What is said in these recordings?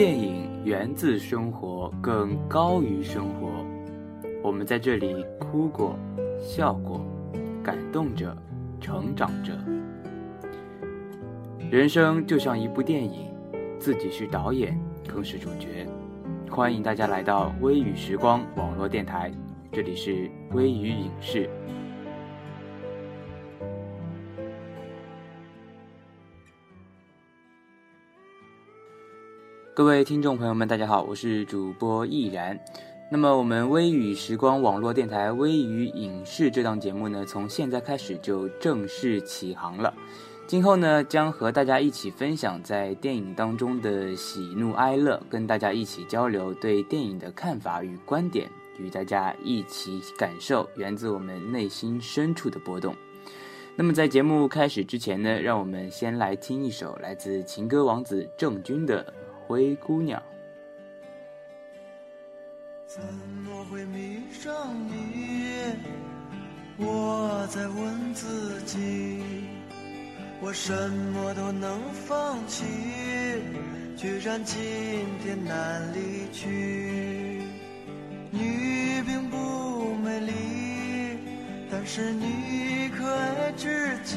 电影源自生活，更高于生活。我们在这里哭过，笑过，感动着，成长着。人生就像一部电影，自己是导演，更是主角。欢迎大家来到微雨时光网络电台，这里是微雨影视。各位听众朋友们，大家好，我是主播易然。那么，我们微雨时光网络电台微雨影视这档节目呢，从现在开始就正式起航了。今后呢，将和大家一起分享在电影当中的喜怒哀乐，跟大家一起交流对电影的看法与观点，与大家一起感受源自我们内心深处的波动。那么，在节目开始之前呢，让我们先来听一首来自情歌王子郑钧的。灰姑娘，怎么会迷上你？我在问自己，我什么都能放弃，居然今天难离去。你并不美丽，但是你可爱至极。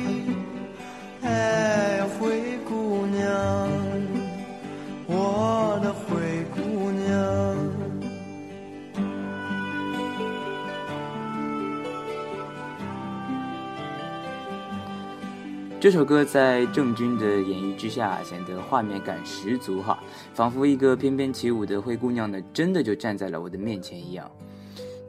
这首歌在郑钧的演绎之下，显得画面感十足哈，仿佛一个翩翩起舞的灰姑娘呢，真的就站在了我的面前一样。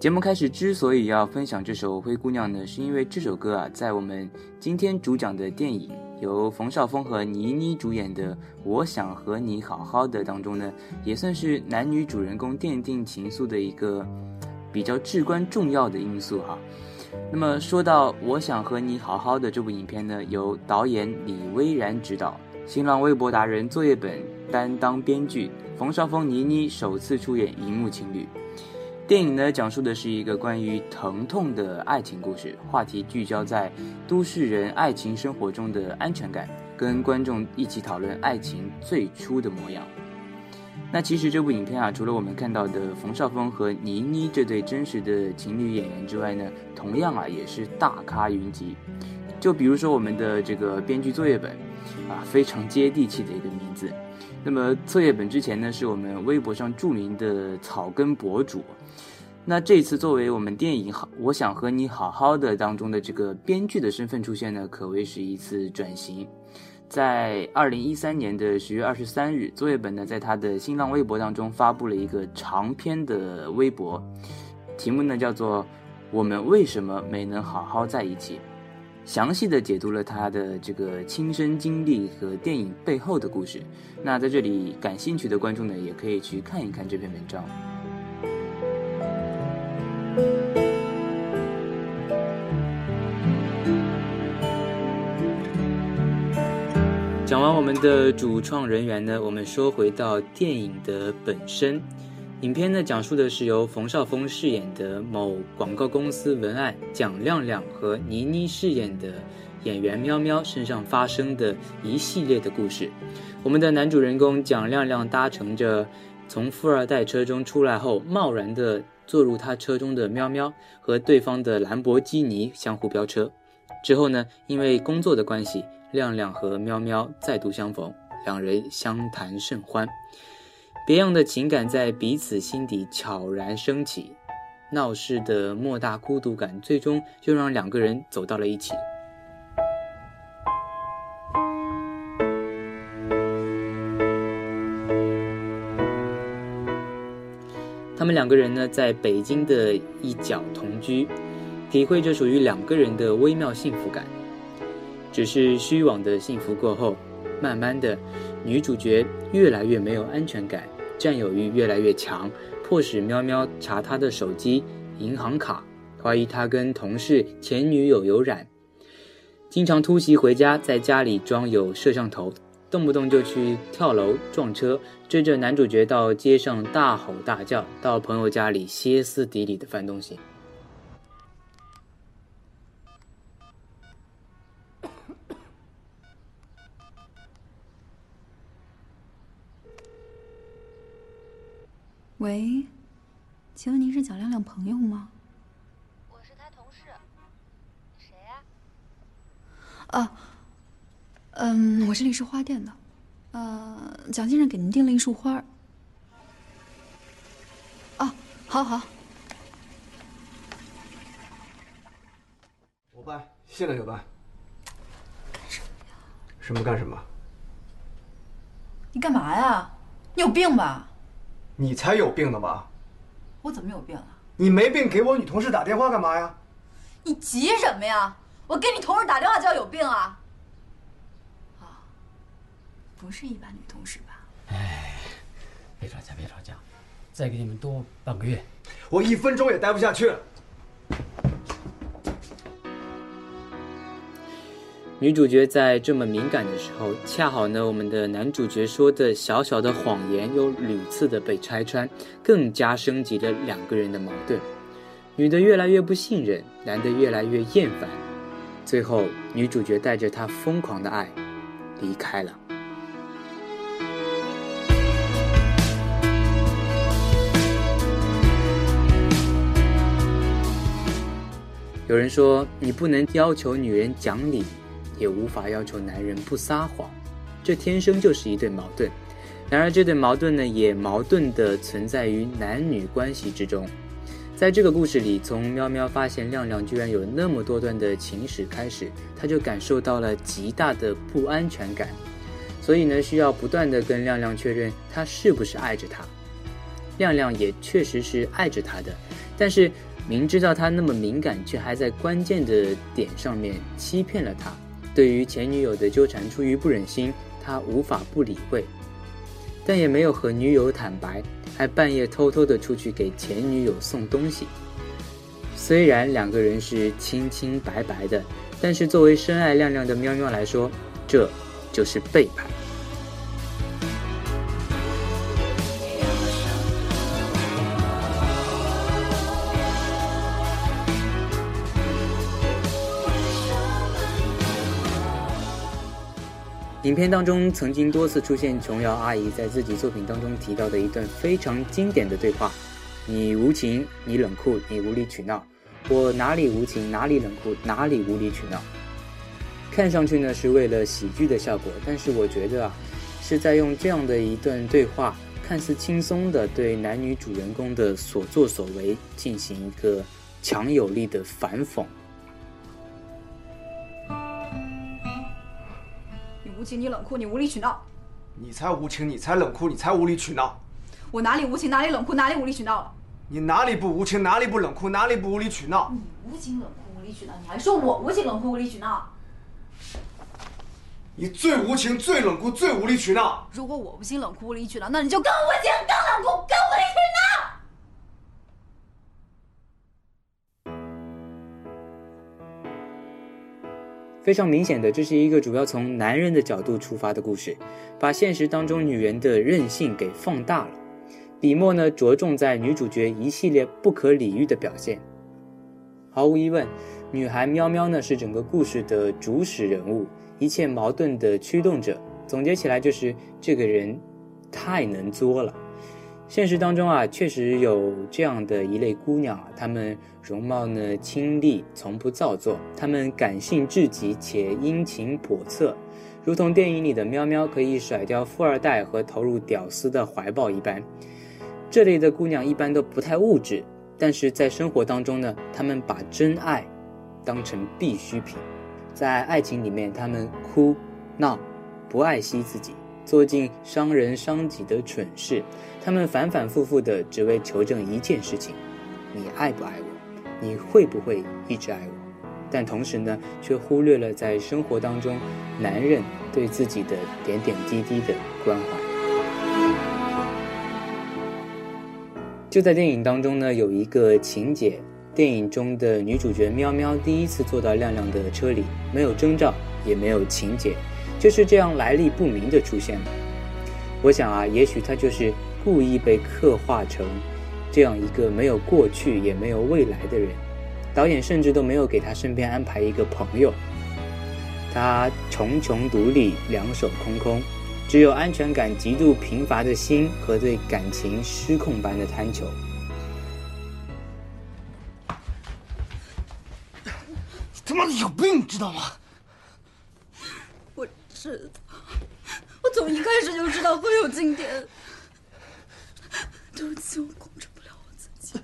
节目开始之所以要分享这首《灰姑娘》呢，是因为这首歌啊，在我们今天主讲的电影由冯绍峰和倪妮主演的《我想和你好好的》当中呢，也算是男女主人公奠定情愫的一个比较至关重要的因素哈。那么说到《我想和你好好的》这部影片呢，由导演李薇然执导，新浪微博达人作业本担当编剧，冯绍峰、倪妮首次出演荧幕情侣。电影呢，讲述的是一个关于疼痛的爱情故事，话题聚焦在都市人爱情生活中的安全感，跟观众一起讨论爱情最初的模样。那其实这部影片啊，除了我们看到的冯绍峰和倪妮这对真实的情侣演员之外呢，同样啊也是大咖云集。就比如说我们的这个编剧作业本，啊非常接地气的一个名字。那么作业本之前呢，是我们微博上著名的草根博主。那这次作为我们电影《好我想和你好好的》当中的这个编剧的身份出现呢，可谓是一次转型。在二零一三年的十月二十三日，作业本呢在他的新浪微博当中发布了一个长篇的微博，题目呢叫做《我们为什么没能好好在一起》，详细的解读了他的这个亲身经历和电影背后的故事。那在这里感兴趣的观众呢，也可以去看一看这篇文章。讲完我们的主创人员呢，我们说回到电影的本身。影片呢讲述的是由冯绍峰饰演的某广告公司文案蒋亮亮和倪妮饰演的演员喵喵身上发生的一系列的故事。我们的男主人公蒋亮亮搭乘着从富二代车中出来后，贸然的坐入他车中的喵喵，和对方的兰博基尼相互飙车。之后呢，因为工作的关系。亮亮和喵喵再度相逢，两人相谈甚欢，别样的情感在彼此心底悄然升起，闹市的莫大孤独感最终就让两个人走到了一起。他们两个人呢，在北京的一角同居。体会着属于两个人的微妙幸福感。只是虚妄的幸福过后，慢慢的，女主角越来越没有安全感，占有欲越来越强，迫使喵喵查她的手机、银行卡，怀疑她跟同事、前女友有染，经常突袭回家，在家里装有摄像头，动不动就去跳楼、撞车，追着男主角到街上大吼大叫，到朋友家里歇斯底里的翻东西。喂，请问您是蒋亮亮朋友吗？我是他同事，你谁呀？啊，嗯，我这里是花店的，呃，蒋先生给您订了一束花。啊，好好。我办，现在就办。干什么呀？什么干什么？你干嘛呀？你有病吧？你才有病呢吧？我怎么有病了？你没病，给我女同事打电话干嘛呀？你急什么呀？我给你同事打电话就要有病啊？啊，不是一般女同事吧？哎，别吵架，别吵架，再给你们多半个月。我一分钟也待不下去了。女主角在这么敏感的时候，恰好呢，我们的男主角说的小小的谎言又屡次的被拆穿，更加升级了两个人的矛盾。女的越来越不信任，男的越来越厌烦，最后女主角带着她疯狂的爱离开了。有人说，你不能要求女人讲理。也无法要求男人不撒谎，这天生就是一对矛盾。然而，这对矛盾呢，也矛盾地存在于男女关系之中。在这个故事里，从喵喵发现亮亮居然有那么多段的情史开始，他就感受到了极大的不安全感，所以呢，需要不断地跟亮亮确认他是不是爱着他。亮亮也确实是爱着他的，但是明知道他那么敏感，却还在关键的点上面欺骗了他。对于前女友的纠缠，出于不忍心，他无法不理会，但也没有和女友坦白，还半夜偷偷的出去给前女友送东西。虽然两个人是清清白白的，但是作为深爱亮亮的喵喵来说，这就是背叛。影片当中曾经多次出现琼瑶阿姨在自己作品当中提到的一段非常经典的对话：“你无情，你冷酷，你无理取闹。我哪里无情，哪里冷酷，哪里无理取闹。”看上去呢是为了喜剧的效果，但是我觉得啊，是在用这样的一段对话，看似轻松的对男女主人公的所作所为进行一个强有力的反讽。无情，你冷酷，你无理取闹。你才无情，你才冷酷，你才无理取闹。我哪里无情，哪里冷酷，哪里无理取闹了？你哪里不无情，哪里不冷酷，哪里不无理取闹？你无情冷酷无理取闹，你还说我无情冷酷无理取闹？你最无情、最冷酷、最无理取闹。如果我无情冷酷无理取闹，那你就更无情、更冷酷、更无理取闹。非常明显的，这是一个主要从男人的角度出发的故事，把现实当中女人的任性给放大了。笔墨呢，着重在女主角一系列不可理喻的表现。毫无疑问，女孩喵喵呢是整个故事的主使人物，一切矛盾的驱动者。总结起来就是这个人太能作了。现实当中啊，确实有这样的一类姑娘啊，她们容貌呢清丽，从不造作；她们感性至极且殷勤叵测，如同电影里的喵喵可以甩掉富二代和投入屌丝的怀抱一般。这类的姑娘一般都不太物质，但是在生活当中呢，她们把真爱当成必需品，在爱情里面，她们哭闹，不爱惜自己。做尽伤人伤己的蠢事，他们反反复复的只为求证一件事情：你爱不爱我？你会不会一直爱我？但同时呢，却忽略了在生活当中男人对自己的点点滴滴的关怀。就在电影当中呢，有一个情节，电影中的女主角喵喵第一次坐到亮亮的车里，没有征兆，也没有情节，就是这样来历不明的出现了。我想啊，也许他就是故意被刻画成这样一个没有过去也没有未来的人。导演甚至都没有给他身边安排一个朋友，他穷穷独立，两手空空，只有安全感极度贫乏的心和对感情失控般的贪求。你他妈的有病，你知道吗？我知道，我从一开始就知道会有今天。对不起，我控制不了我自己。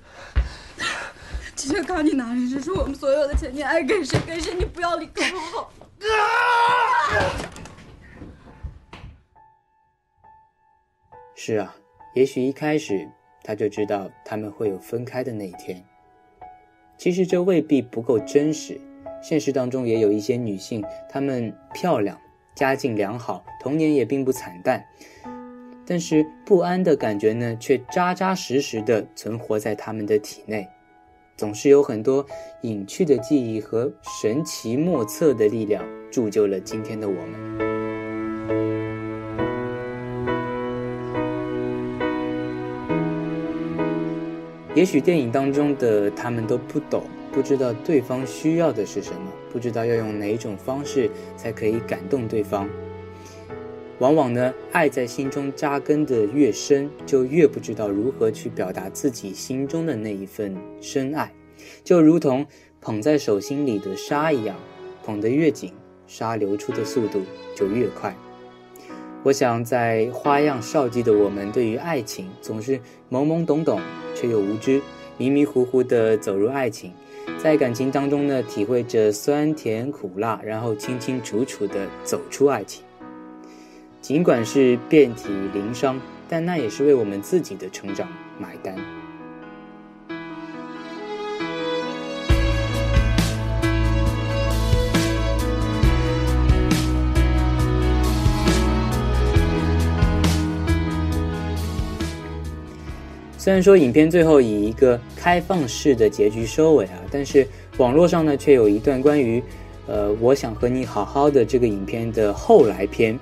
这些卡你拿人，这是我们所有的钱，你爱给谁给谁，你不要离开我。是啊，也许一开始他就知道他们会有分开的那一天。其实这未必不够真实，现实当中也有一些女性，她们漂亮，家境良好，童年也并不惨淡，但是不安的感觉呢，却扎扎实实的存活在他们的体内。总是有很多隐去的记忆和神奇莫测的力量，铸就了今天的我们。也许电影当中的他们都不懂，不知道对方需要的是什么，不知道要用哪种方式才可以感动对方。往往呢，爱在心中扎根的越深，就越不知道如何去表达自己心中的那一份深爱，就如同捧在手心里的沙一样，捧得越紧，沙流出的速度就越快。我想，在花样少季的我们，对于爱情总是懵懵懂懂，却又无知，迷迷糊糊地走入爱情，在感情当中呢，体会着酸甜苦辣，然后清清楚楚的走出爱情。尽管是遍体鳞伤，但那也是为我们自己的成长买单。虽然说影片最后以一个开放式的结局收尾啊，但是网络上呢却有一段关于，呃，我想和你好好的这个影片的后来篇。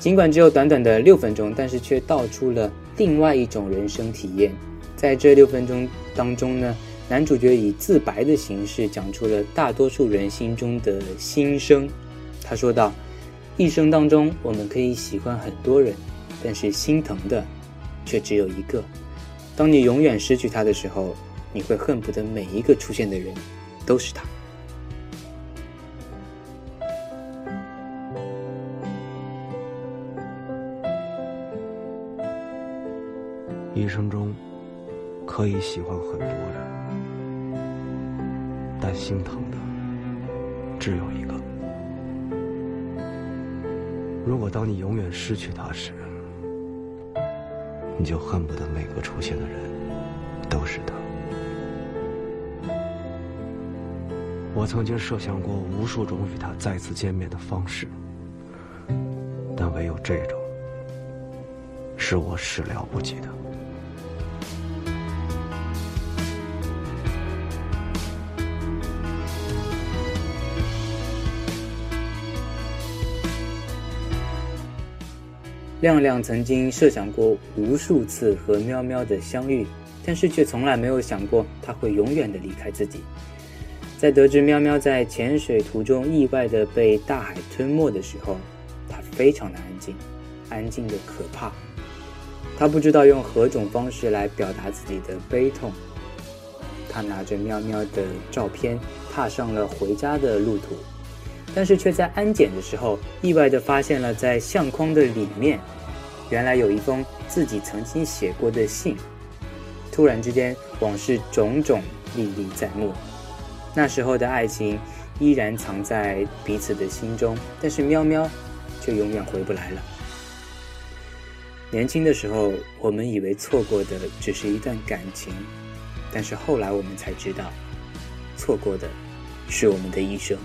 尽管只有短短的六分钟，但是却道出了另外一种人生体验。在这六分钟当中呢，男主角以自白的形式讲出了大多数人心中的心声。他说道：“一生当中，我们可以喜欢很多人，但是心疼的却只有一个。当你永远失去他的时候，你会恨不得每一个出现的人都是他。”一生中可以喜欢很多人，但心疼的只有一个。如果当你永远失去他时，你就恨不得每个出现的人都是他。我曾经设想过无数种与他再次见面的方式，但唯有这种是我始料不及的。亮亮曾经设想过无数次和喵喵的相遇，但是却从来没有想过他会永远的离开自己。在得知喵喵在潜水途中意外的被大海吞没的时候，他非常的安静，安静的可怕。他不知道用何种方式来表达自己的悲痛。他拿着喵喵的照片，踏上了回家的路途，但是却在安检的时候，意外的发现了在相框的里面。原来有一封自己曾经写过的信，突然之间往事种种历历在目。那时候的爱情依然藏在彼此的心中，但是喵喵却永远回不来了。年轻的时候，我们以为错过的只是一段感情，但是后来我们才知道，错过的是我们的一生。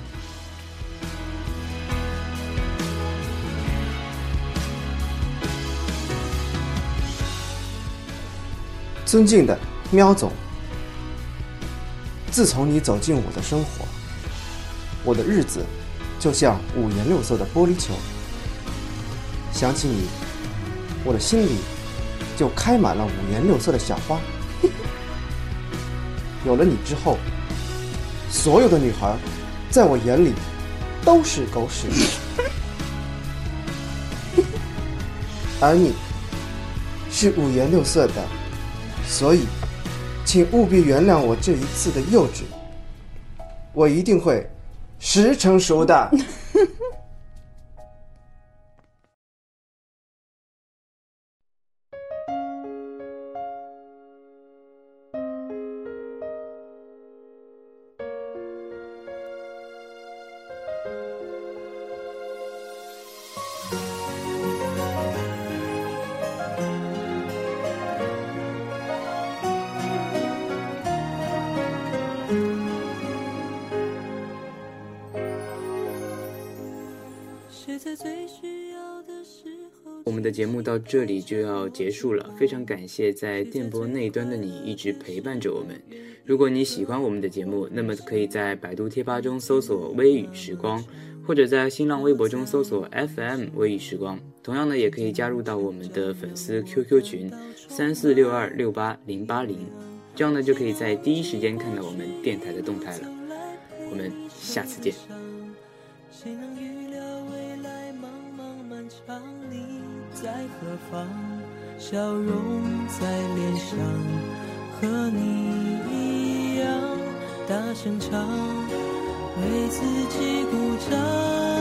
尊敬的喵总，自从你走进我的生活，我的日子就像五颜六色的玻璃球。想起你，我的心里就开满了五颜六色的小花。有了你之后，所有的女孩在我眼里都是狗屎，而你是五颜六色的。所以，请务必原谅我这一次的幼稚，我一定会十成熟的。我们的节目到这里就要结束了，非常感谢在电波那端的你一直陪伴着我们。如果你喜欢我们的节目，那么可以在百度贴吧中搜索“微雨时光”，或者在新浪微博中搜索 “FM 微雨时光”。同样呢，也可以加入到我们的粉丝 QQ 群三四六二六八零八零，这样呢就可以在第一时间看到我们电台的动态了。我们下次见。看，你在何方？笑容在脸上，和你一样大声唱，为自己鼓掌。